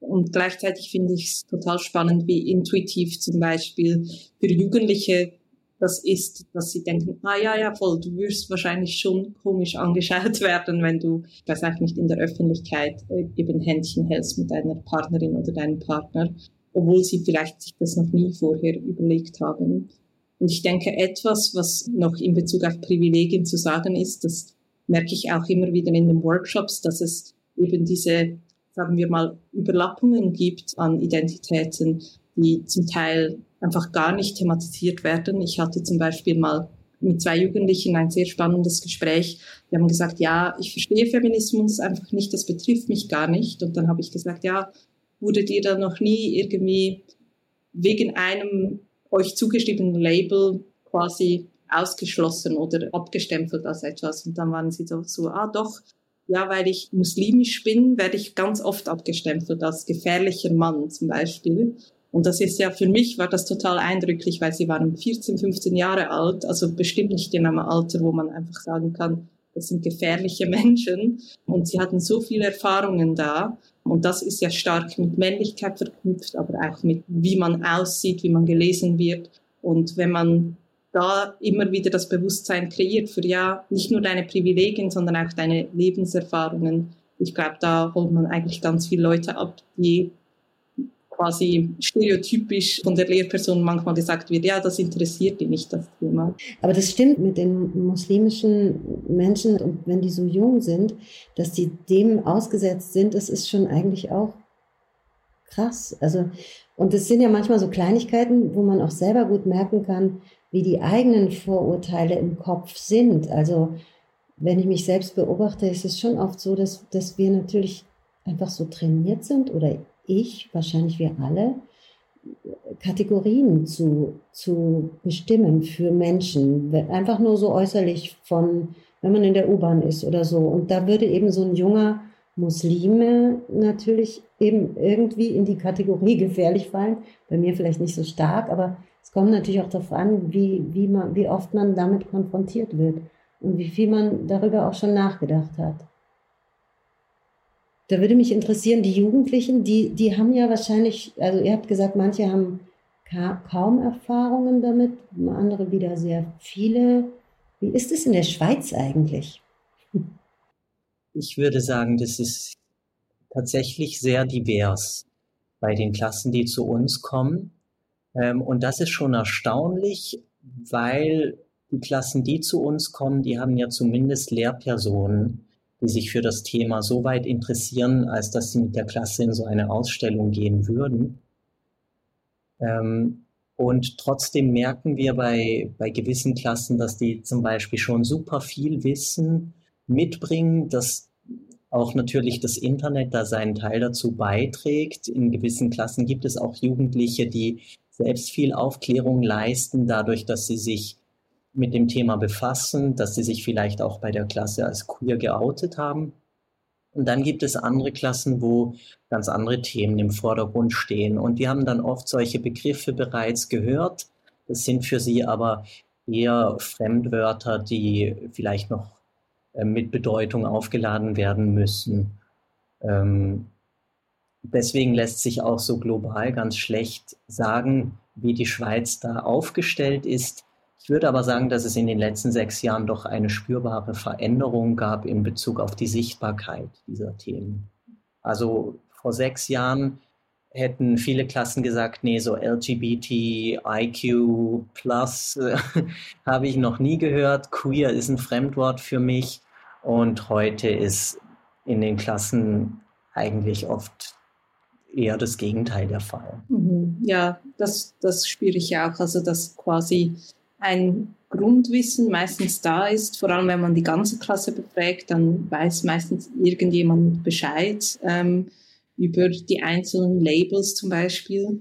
Und gleichzeitig finde ich es total spannend, wie intuitiv zum Beispiel für Jugendliche das ist, dass sie denken, ah ja, ja, voll, du wirst wahrscheinlich schon komisch angeschaut werden, wenn du, ich weiß auch nicht, in der Öffentlichkeit äh, eben Händchen hältst mit deiner Partnerin oder deinem Partner, obwohl sie vielleicht sich das noch nie vorher überlegt haben. Und ich denke, etwas, was noch in Bezug auf Privilegien zu sagen ist, das merke ich auch immer wieder in den Workshops, dass es eben diese, sagen wir mal, Überlappungen gibt an Identitäten, die zum Teil einfach gar nicht thematisiert werden. Ich hatte zum Beispiel mal mit zwei Jugendlichen ein sehr spannendes Gespräch. Die haben gesagt, ja, ich verstehe Feminismus einfach nicht, das betrifft mich gar nicht. Und dann habe ich gesagt, ja, wurdet ihr da noch nie irgendwie wegen einem euch zugeschriebenen Label quasi ausgeschlossen oder abgestempelt als etwas? Und dann waren sie so, so ah doch, ja, weil ich muslimisch bin, werde ich ganz oft abgestempelt als gefährlicher Mann zum Beispiel. Und das ist ja, für mich war das total eindrücklich, weil sie waren 14, 15 Jahre alt, also bestimmt nicht in einem Alter, wo man einfach sagen kann, das sind gefährliche Menschen. Und sie hatten so viele Erfahrungen da. Und das ist ja stark mit Männlichkeit verknüpft, aber auch mit, wie man aussieht, wie man gelesen wird. Und wenn man da immer wieder das Bewusstsein kreiert für ja, nicht nur deine Privilegien, sondern auch deine Lebenserfahrungen. Ich glaube, da holt man eigentlich ganz viele Leute ab, die quasi stereotypisch von der Lehrperson manchmal gesagt wird, ja, das interessiert die nicht, das Thema. Aber das stimmt mit den muslimischen Menschen und wenn die so jung sind, dass die dem ausgesetzt sind, das ist schon eigentlich auch krass. Also, und es sind ja manchmal so Kleinigkeiten, wo man auch selber gut merken kann, wie die eigenen Vorurteile im Kopf sind. Also, wenn ich mich selbst beobachte, ist es schon oft so, dass, dass wir natürlich einfach so trainiert sind oder ich, wahrscheinlich wir alle, Kategorien zu, zu bestimmen für Menschen. Einfach nur so äußerlich von, wenn man in der U-Bahn ist oder so. Und da würde eben so ein junger Muslime natürlich eben irgendwie in die Kategorie gefährlich fallen. Bei mir vielleicht nicht so stark, aber es kommt natürlich auch darauf an, wie, wie, man, wie oft man damit konfrontiert wird und wie viel man darüber auch schon nachgedacht hat. Da würde mich interessieren, die Jugendlichen, die, die haben ja wahrscheinlich, also ihr habt gesagt, manche haben ka kaum Erfahrungen damit, andere wieder sehr viele. Wie ist es in der Schweiz eigentlich? Ich würde sagen, das ist tatsächlich sehr divers bei den Klassen, die zu uns kommen. Ähm, und das ist schon erstaunlich, weil die Klassen, die zu uns kommen, die haben ja zumindest Lehrpersonen, die sich für das Thema so weit interessieren, als dass sie mit der Klasse in so eine Ausstellung gehen würden. Ähm, und trotzdem merken wir bei, bei gewissen Klassen, dass die zum Beispiel schon super viel Wissen mitbringen, dass auch natürlich das Internet da seinen Teil dazu beiträgt. In gewissen Klassen gibt es auch Jugendliche, die selbst viel Aufklärung leisten, dadurch, dass sie sich mit dem Thema befassen, dass sie sich vielleicht auch bei der Klasse als queer geoutet haben. Und dann gibt es andere Klassen, wo ganz andere Themen im Vordergrund stehen. Und die haben dann oft solche Begriffe bereits gehört. Das sind für sie aber eher Fremdwörter, die vielleicht noch äh, mit Bedeutung aufgeladen werden müssen. Ähm, deswegen lässt sich auch so global ganz schlecht sagen, wie die Schweiz da aufgestellt ist. Ich würde aber sagen, dass es in den letzten sechs Jahren doch eine spürbare Veränderung gab in Bezug auf die Sichtbarkeit dieser Themen. Also vor sechs Jahren hätten viele Klassen gesagt, nee, so LGBT, IQ plus äh, habe ich noch nie gehört. Queer ist ein Fremdwort für mich. Und heute ist in den Klassen eigentlich oft eher das Gegenteil der Fall. Mhm. Ja, das, das spüre ich auch. Also, dass quasi ein Grundwissen meistens da ist, vor allem wenn man die ganze Klasse befragt, dann weiß meistens irgendjemand Bescheid ähm, über die einzelnen Labels zum Beispiel.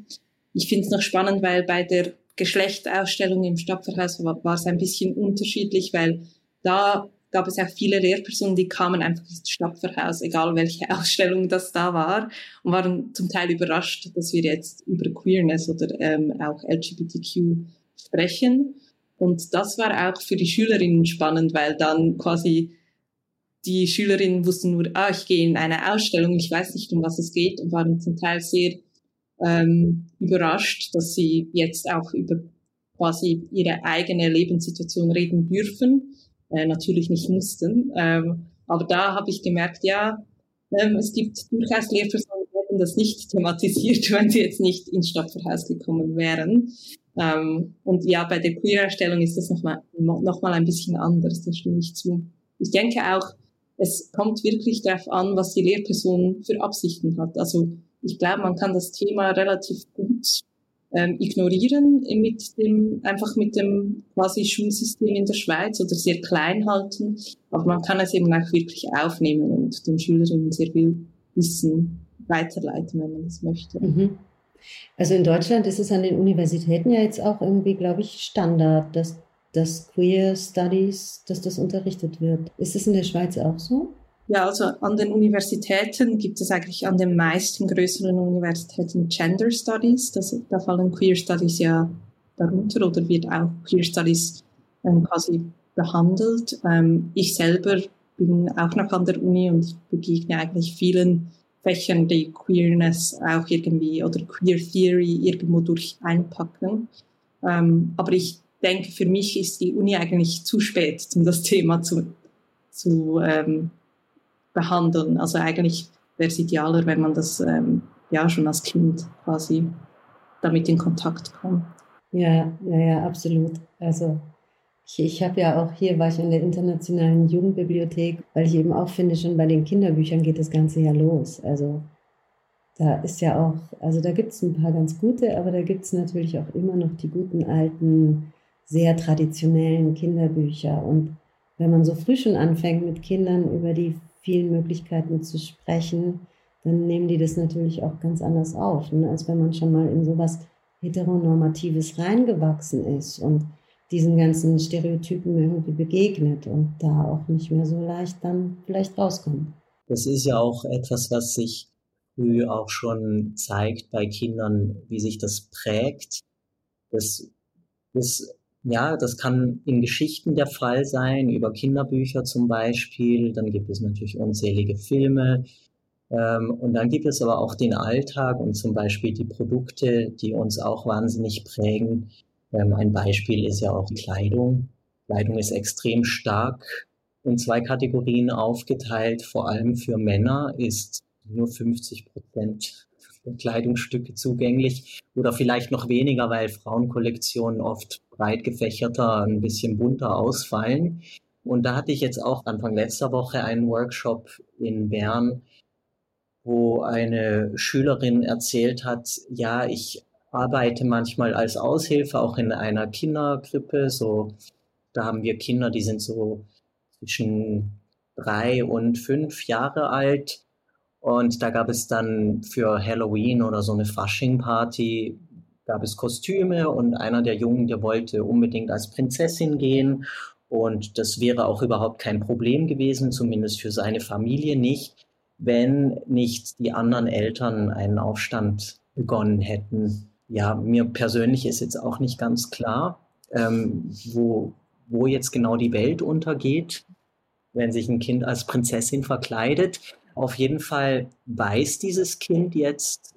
Ich finde es noch spannend, weil bei der Geschlechterausstellung im Stadtverhaus war, es ein bisschen unterschiedlich, weil da gab es auch viele Lehrpersonen, die kamen einfach ins Stadtverhaus, egal welche Ausstellung das da war, und waren zum Teil überrascht, dass wir jetzt über Queerness oder ähm, auch LGBTQ sprechen. Und das war auch für die Schülerinnen spannend, weil dann quasi die Schülerinnen wussten nur, ah, ich gehe in eine Ausstellung, ich weiß nicht, um was es geht und waren zum Teil sehr ähm, überrascht, dass sie jetzt auch über quasi ihre eigene Lebenssituation reden dürfen äh, natürlich nicht mussten. Ähm, aber da habe ich gemerkt, ja, ähm, es gibt durchaus Lehrpersonen, hätten das nicht thematisiert, wenn sie jetzt nicht ins Stadtverhaus gekommen wären. Ähm, und ja, bei der Queer-Erstellung ist das nochmal noch mal ein bisschen anders, das stimme ich zu. Ich denke auch, es kommt wirklich darauf an, was die Lehrperson für Absichten hat. Also ich glaube, man kann das Thema relativ gut ähm, ignorieren mit dem, einfach mit dem quasi Schulsystem in der Schweiz oder sehr klein halten. Aber man kann es eben auch wirklich aufnehmen und den Schülerinnen sehr viel Wissen weiterleiten, wenn man das möchte. Mhm. Also in Deutschland ist es an den Universitäten ja jetzt auch irgendwie, glaube ich, Standard, dass das Queer Studies, dass das unterrichtet wird. Ist es in der Schweiz auch so? Ja, also an den Universitäten gibt es eigentlich an den meisten größeren Universitäten Gender Studies. Das, da fallen Queer Studies ja darunter oder wird auch Queer Studies ähm, quasi behandelt. Ähm, ich selber bin auch noch an der Uni und begegne eigentlich vielen Fächern, die Queerness auch irgendwie oder Queer Theory irgendwo durch einpacken. Ähm, aber ich denke, für mich ist die Uni eigentlich zu spät, um das Thema zu, zu ähm, behandeln. Also eigentlich wäre es idealer, wenn man das ähm, ja schon als Kind quasi damit in Kontakt kommt. Ja, ja, ja, absolut. Also ich, ich habe ja auch hier, war ich in der internationalen Jugendbibliothek, weil ich eben auch finde, schon bei den Kinderbüchern geht das Ganze ja los. Also da ist ja auch, also da gibt es ein paar ganz gute, aber da gibt es natürlich auch immer noch die guten alten, sehr traditionellen Kinderbücher. Und wenn man so früh schon anfängt, mit Kindern über die vielen Möglichkeiten zu sprechen, dann nehmen die das natürlich auch ganz anders auf, ne? als wenn man schon mal in sowas Heteronormatives reingewachsen ist und diesen ganzen Stereotypen irgendwie begegnet und da auch nicht mehr so leicht dann vielleicht rauskommt. Das ist ja auch etwas, was sich früh auch schon zeigt bei Kindern, wie sich das prägt. Das, das ja, das kann in Geschichten der Fall sein, über Kinderbücher zum Beispiel. Dann gibt es natürlich unzählige Filme. Ähm, und dann gibt es aber auch den Alltag und zum Beispiel die Produkte, die uns auch wahnsinnig prägen. Ähm, ein Beispiel ist ja auch Kleidung. Kleidung ist extrem stark in zwei Kategorien aufgeteilt. Vor allem für Männer ist nur 50 Prozent Kleidungsstücke zugänglich oder vielleicht noch weniger, weil Frauenkollektionen oft breit gefächerter, ein bisschen bunter ausfallen. Und da hatte ich jetzt auch Anfang letzter Woche einen Workshop in Bern, wo eine Schülerin erzählt hat, ja, ich arbeite manchmal als Aushilfe auch in einer Kinderkrippe. So, da haben wir Kinder, die sind so zwischen drei und fünf Jahre alt. Und da gab es dann für Halloween oder so eine Fasching-Party, gab es Kostüme und einer der Jungen, der wollte unbedingt als Prinzessin gehen. Und das wäre auch überhaupt kein Problem gewesen, zumindest für seine Familie nicht, wenn nicht die anderen Eltern einen Aufstand begonnen hätten. Ja, mir persönlich ist jetzt auch nicht ganz klar, ähm, wo, wo jetzt genau die Welt untergeht, wenn sich ein Kind als Prinzessin verkleidet. Auf jeden Fall weiß dieses Kind jetzt,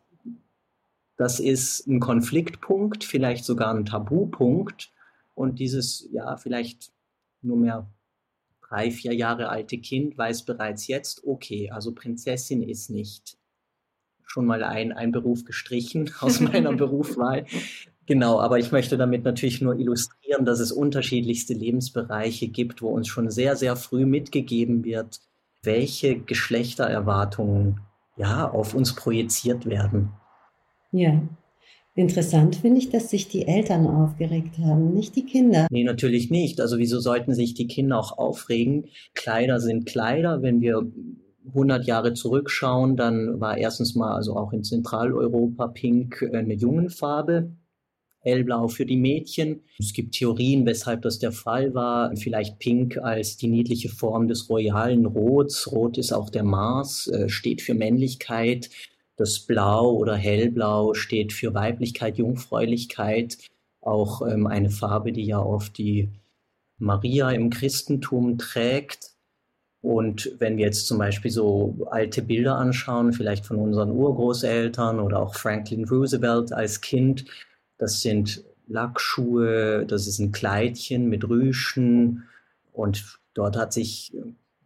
das ist ein Konfliktpunkt, vielleicht sogar ein Tabupunkt. Und dieses, ja, vielleicht nur mehr drei, vier Jahre alte Kind weiß bereits jetzt, okay, also Prinzessin ist nicht schon mal ein, ein Beruf gestrichen aus meiner Berufswahl. Genau, aber ich möchte damit natürlich nur illustrieren, dass es unterschiedlichste Lebensbereiche gibt, wo uns schon sehr, sehr früh mitgegeben wird, welche Geschlechtererwartungen ja auf uns projiziert werden. Ja. Interessant finde ich, dass sich die Eltern aufgeregt haben, nicht die Kinder. Nee, natürlich nicht. Also wieso sollten sich die Kinder auch aufregen? Kleider sind Kleider. Wenn wir 100 Jahre zurückschauen, dann war erstens mal also auch in Zentraleuropa Pink eine Jungenfarbe hellblau für die Mädchen. Es gibt Theorien, weshalb das der Fall war. Vielleicht Pink als die niedliche Form des royalen Rots. Rot ist auch der Mars, äh, steht für Männlichkeit. Das Blau oder Hellblau steht für Weiblichkeit, Jungfräulichkeit. Auch ähm, eine Farbe, die ja oft die Maria im Christentum trägt. Und wenn wir jetzt zum Beispiel so alte Bilder anschauen, vielleicht von unseren Urgroßeltern oder auch Franklin Roosevelt als Kind, das sind Lackschuhe, das ist ein Kleidchen mit Rüschen. Und dort hat sich,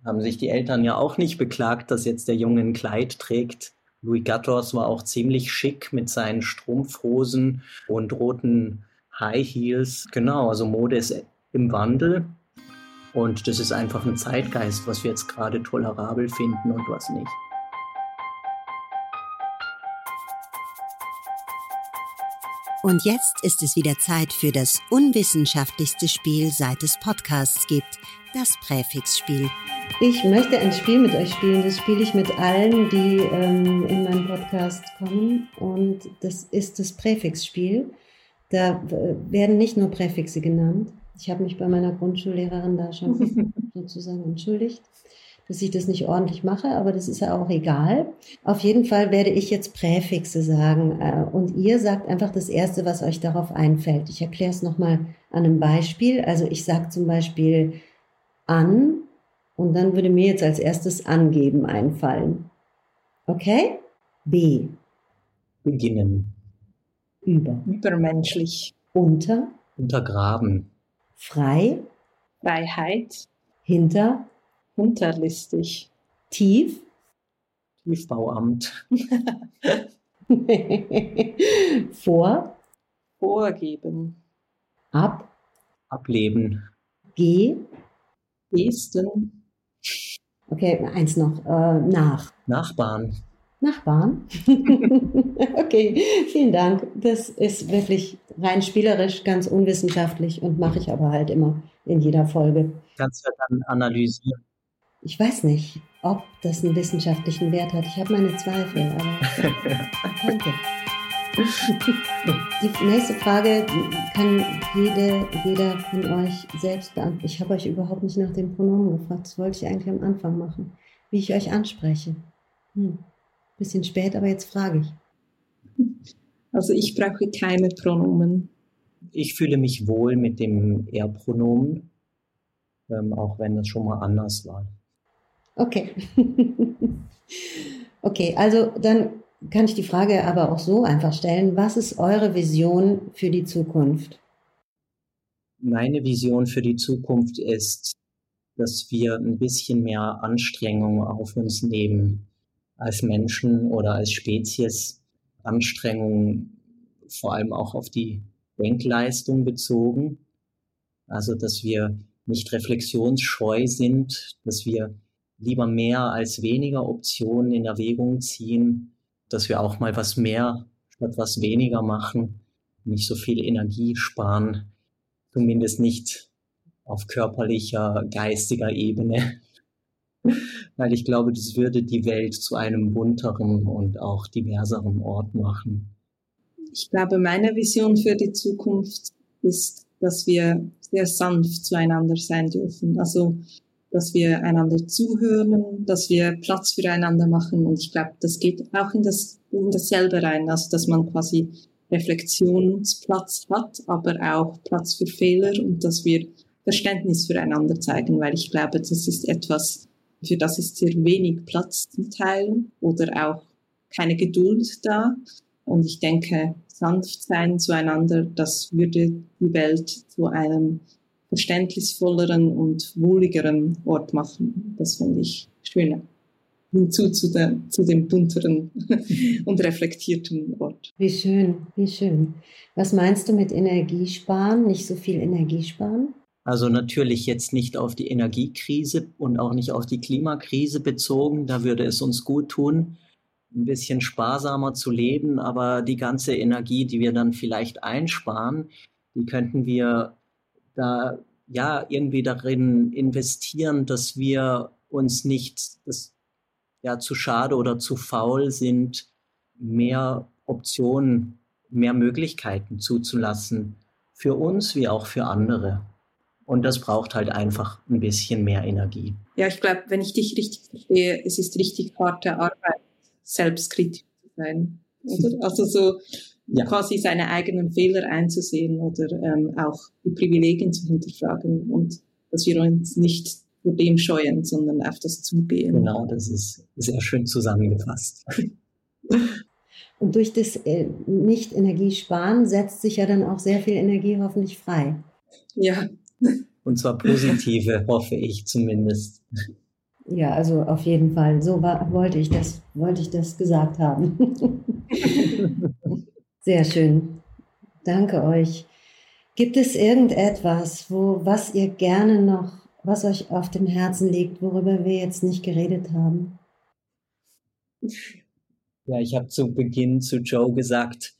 haben sich die Eltern ja auch nicht beklagt, dass jetzt der Junge ein Kleid trägt. Louis Gattos war auch ziemlich schick mit seinen Strumpfhosen und roten High Heels. Genau, also Mode ist im Wandel. Und das ist einfach ein Zeitgeist, was wir jetzt gerade tolerabel finden und was nicht. Und jetzt ist es wieder Zeit für das unwissenschaftlichste Spiel, seit es Podcasts gibt, das Präfixspiel. Ich möchte ein Spiel mit euch spielen. Das spiele ich mit allen, die ähm, in meinen Podcast kommen. Und das ist das Präfixspiel. Da werden nicht nur Präfixe genannt. Ich habe mich bei meiner Grundschullehrerin da schon sozusagen entschuldigt dass ich das nicht ordentlich mache, aber das ist ja auch egal. Auf jeden Fall werde ich jetzt Präfixe sagen äh, und ihr sagt einfach das Erste, was euch darauf einfällt. Ich erkläre es nochmal an einem Beispiel. Also ich sage zum Beispiel an und dann würde mir jetzt als erstes angeben einfallen. Okay? B. Beginnen. Über. Übermenschlich. Unter. Untergraben. Frei. Freiheit. Hinter. Unterlistig. Tief. Tiefbauamt. Vor. Vorgeben. Ab. Ableben. G. Gesten. Okay, eins noch. Äh, nach. Nachbarn. Nachbarn. okay, vielen Dank. Das ist wirklich rein spielerisch, ganz unwissenschaftlich und mache ich aber halt immer in jeder Folge. Kannst du dann analysieren. Ich weiß nicht, ob das einen wissenschaftlichen Wert hat. Ich habe meine Zweifel, aber könnte. Die nächste Frage kann jede, jeder von euch selbst beantworten. Ich habe euch überhaupt nicht nach den Pronomen gefragt. Das wollte ich eigentlich am Anfang machen, wie ich euch anspreche. Hm. Bisschen spät, aber jetzt frage ich. Also ich brauche keine Pronomen. Ich fühle mich wohl mit dem Er-Pronomen, ähm, auch wenn das schon mal anders war. Okay. okay, also dann kann ich die Frage aber auch so einfach stellen. Was ist eure Vision für die Zukunft? meine Vision für die Zukunft ist, dass wir ein bisschen mehr Anstrengung auf uns nehmen als Menschen oder als Spezies. Anstrengung vor allem auch auf die Denkleistung bezogen. Also, dass wir nicht reflexionsscheu sind, dass wir lieber mehr als weniger Optionen in Erwägung ziehen, dass wir auch mal was mehr statt was weniger machen, nicht so viel Energie sparen, zumindest nicht auf körperlicher, geistiger Ebene. Weil ich glaube, das würde die Welt zu einem bunteren und auch diverseren Ort machen. Ich glaube, meine Vision für die Zukunft ist, dass wir sehr sanft zueinander sein dürfen. Also, dass wir einander zuhören, dass wir Platz füreinander machen. Und ich glaube, das geht auch in, das, in dasselbe rein. Also, dass man quasi Reflexionsplatz hat, aber auch Platz für Fehler und dass wir Verständnis füreinander zeigen, weil ich glaube, das ist etwas, für das ist sehr wenig Platz zum Teilen oder auch keine Geduld da. Und ich denke, sanft sein zueinander, das würde die Welt zu einem verständnisvolleren und wohligeren Ort machen. Das finde ich schöner. Hinzu zu, der, zu dem bunteren und reflektierten Ort. Wie schön, wie schön. Was meinst du mit Energiesparen? Nicht so viel Energiesparen? Also natürlich jetzt nicht auf die Energiekrise und auch nicht auf die Klimakrise bezogen. Da würde es uns gut tun, ein bisschen sparsamer zu leben, aber die ganze Energie, die wir dann vielleicht einsparen, die könnten wir da ja irgendwie darin investieren, dass wir uns nicht das, ja, zu schade oder zu faul sind, mehr Optionen, mehr Möglichkeiten zuzulassen, für uns wie auch für andere. Und das braucht halt einfach ein bisschen mehr Energie. Ja, ich glaube, wenn ich dich richtig verstehe, es ist richtig harte Arbeit, selbstkritisch zu sein. Oder? Also so ja. quasi seine eigenen Fehler einzusehen oder ähm, auch die Privilegien zu hinterfragen und dass wir uns nicht vor dem scheuen, sondern auf das zugehen. Genau, das ist sehr schön zusammengefasst. Und durch das äh, Nicht-Energiesparen setzt sich ja dann auch sehr viel Energie hoffentlich frei. Ja. Und zwar positive, hoffe ich zumindest. Ja, also auf jeden Fall. So war, wollte ich das, wollte ich das gesagt haben. Sehr schön. Danke euch. Gibt es irgendetwas, wo, was ihr gerne noch, was euch auf dem Herzen liegt, worüber wir jetzt nicht geredet haben? Ja, ich habe zu Beginn zu Joe gesagt,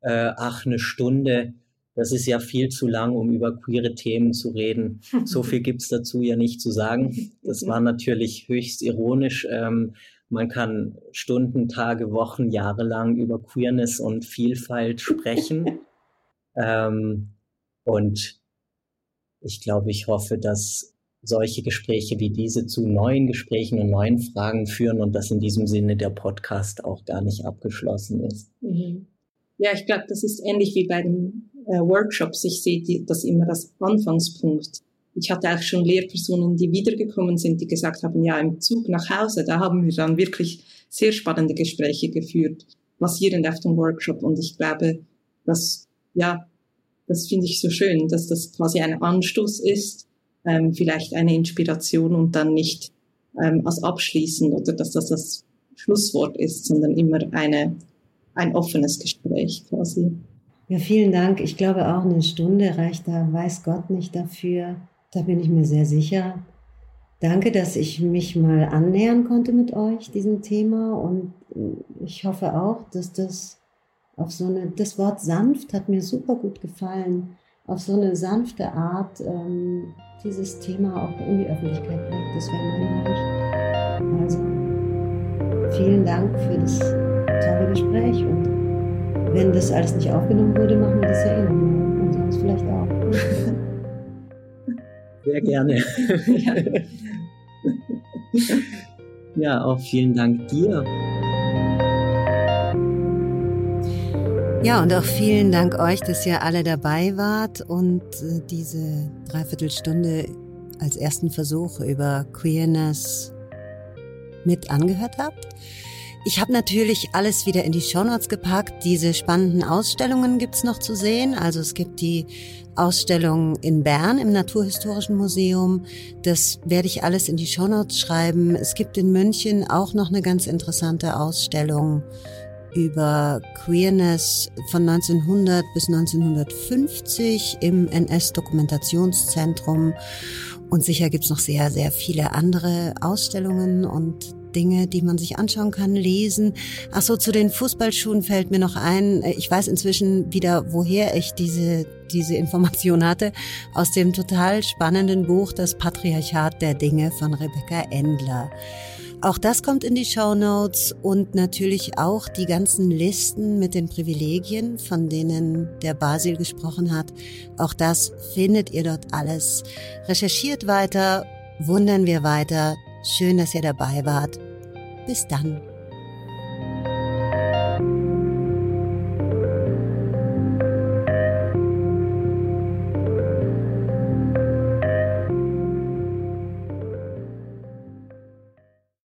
äh, ach, eine Stunde, das ist ja viel zu lang, um über queere Themen zu reden. So viel gibt's dazu ja nicht zu sagen. Das war natürlich höchst ironisch. Ähm, man kann Stunden, Tage, Wochen, Jahre lang über Queerness und Vielfalt sprechen. ähm, und ich glaube, ich hoffe, dass solche Gespräche wie diese zu neuen Gesprächen und neuen Fragen führen und dass in diesem Sinne der Podcast auch gar nicht abgeschlossen ist. Mhm. Ja, ich glaube, das ist ähnlich wie bei den äh, Workshops. Ich sehe die, das immer als Anfangspunkt ich hatte auch schon Lehrpersonen, die wiedergekommen sind, die gesagt haben, ja, im Zug nach Hause, da haben wir dann wirklich sehr spannende Gespräche geführt, basierend auf dem Workshop. Und ich glaube, dass, ja, das finde ich so schön, dass das quasi ein Anstoß ist, ähm, vielleicht eine Inspiration und dann nicht ähm, als abschließend oder dass das das Schlusswort ist, sondern immer eine, ein offenes Gespräch quasi. Ja, vielen Dank. Ich glaube auch eine Stunde reicht da, weiß Gott nicht dafür. Da bin ich mir sehr sicher. Danke, dass ich mich mal annähern konnte mit euch, diesem Thema. Und ich hoffe auch, dass das auf so eine, das Wort sanft hat mir super gut gefallen, auf so eine sanfte Art ähm, dieses Thema auch in die Öffentlichkeit bringt. Das wäre mein Wunsch. Also, vielen Dank für das tolle Gespräch. Und wenn das alles nicht aufgenommen wurde, machen wir das ja eh nochmal. Und sonst vielleicht auch. Sehr gerne. Ja. ja, auch vielen Dank dir. Ja, und auch vielen Dank euch, dass ihr alle dabei wart und äh, diese Dreiviertelstunde als ersten Versuch über Queerness mit angehört habt. Ich habe natürlich alles wieder in die Shownotes gepackt. Diese spannenden Ausstellungen gibt's noch zu sehen. Also es gibt die Ausstellung in Bern im Naturhistorischen Museum. Das werde ich alles in die Shownotes schreiben. Es gibt in München auch noch eine ganz interessante Ausstellung über Queerness von 1900 bis 1950 im NS-Dokumentationszentrum. Und sicher gibt's noch sehr, sehr viele andere Ausstellungen und Dinge, die man sich anschauen kann, lesen. Ach so, zu den Fußballschuhen fällt mir noch ein. Ich weiß inzwischen wieder, woher ich diese, diese Information hatte. Aus dem total spannenden Buch Das Patriarchat der Dinge von Rebecca Endler. Auch das kommt in die Show Notes und natürlich auch die ganzen Listen mit den Privilegien, von denen der Basil gesprochen hat. Auch das findet ihr dort alles. Recherchiert weiter, wundern wir weiter. Schön, dass ihr dabei wart. Bis dann.